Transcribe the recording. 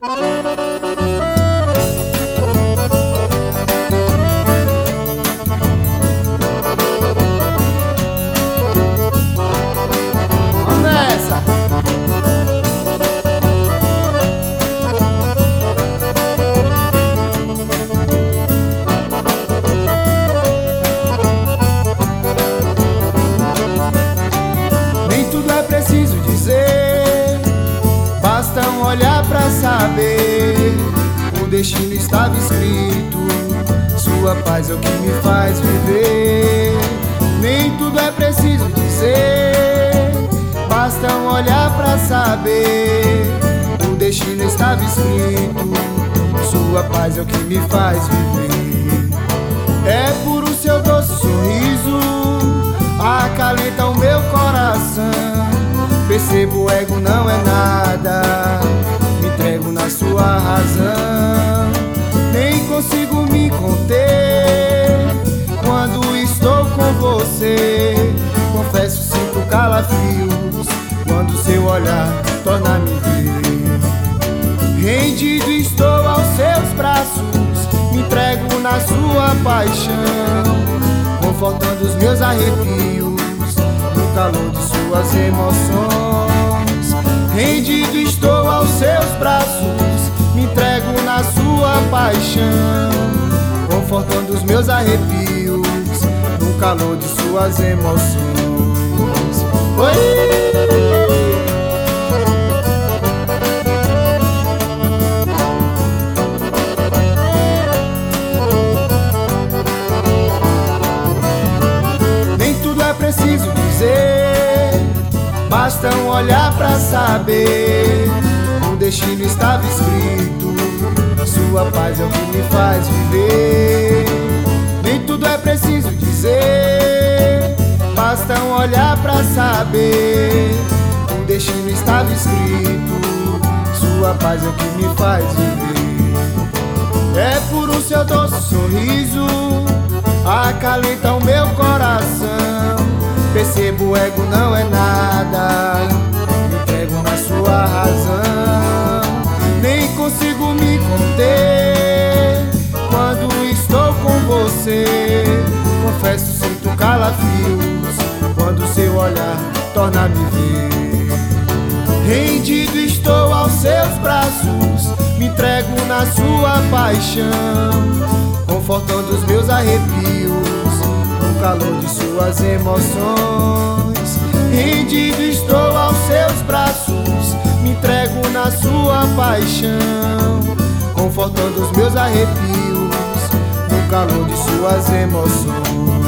Nem tudo é preciso dizer olhar pra saber. O destino estava escrito. Sua paz é o que me faz viver. Nem tudo é preciso dizer. Basta um olhar pra saber. O destino estava escrito. Sua paz é o que me faz viver. É por o seu doce sua razão. Nem consigo me conter Quando estou com você. Confesso, sinto calafrios Quando seu olhar torna-me ver. Rendido estou aos seus braços Me entrego na sua paixão. Confortando os meus arrepios No calor de suas emoções seus braços, me entrego na sua paixão, confortando os meus arrepios no calor de suas emoções. Oi! É preciso dizer Basta um olhar pra saber destino estava escrito. Sua paz é o que me faz viver. Nem tudo é preciso dizer. Basta um olhar pra saber. O destino estava escrito. Sua paz é o que me faz viver. É por o seu doce sorriso. Acalenta o meu coração. Percebo o ego não é nada você. Confesso, sinto calafrios Quando seu olhar torna-me ver. Rendido estou aos seus braços Me entrego na sua paixão. Confortando os meus arrepios calor de suas emoções. Rendido estou aos seus braços, me entrego na sua paixão, confortando os meus arrepios no calor de suas emoções.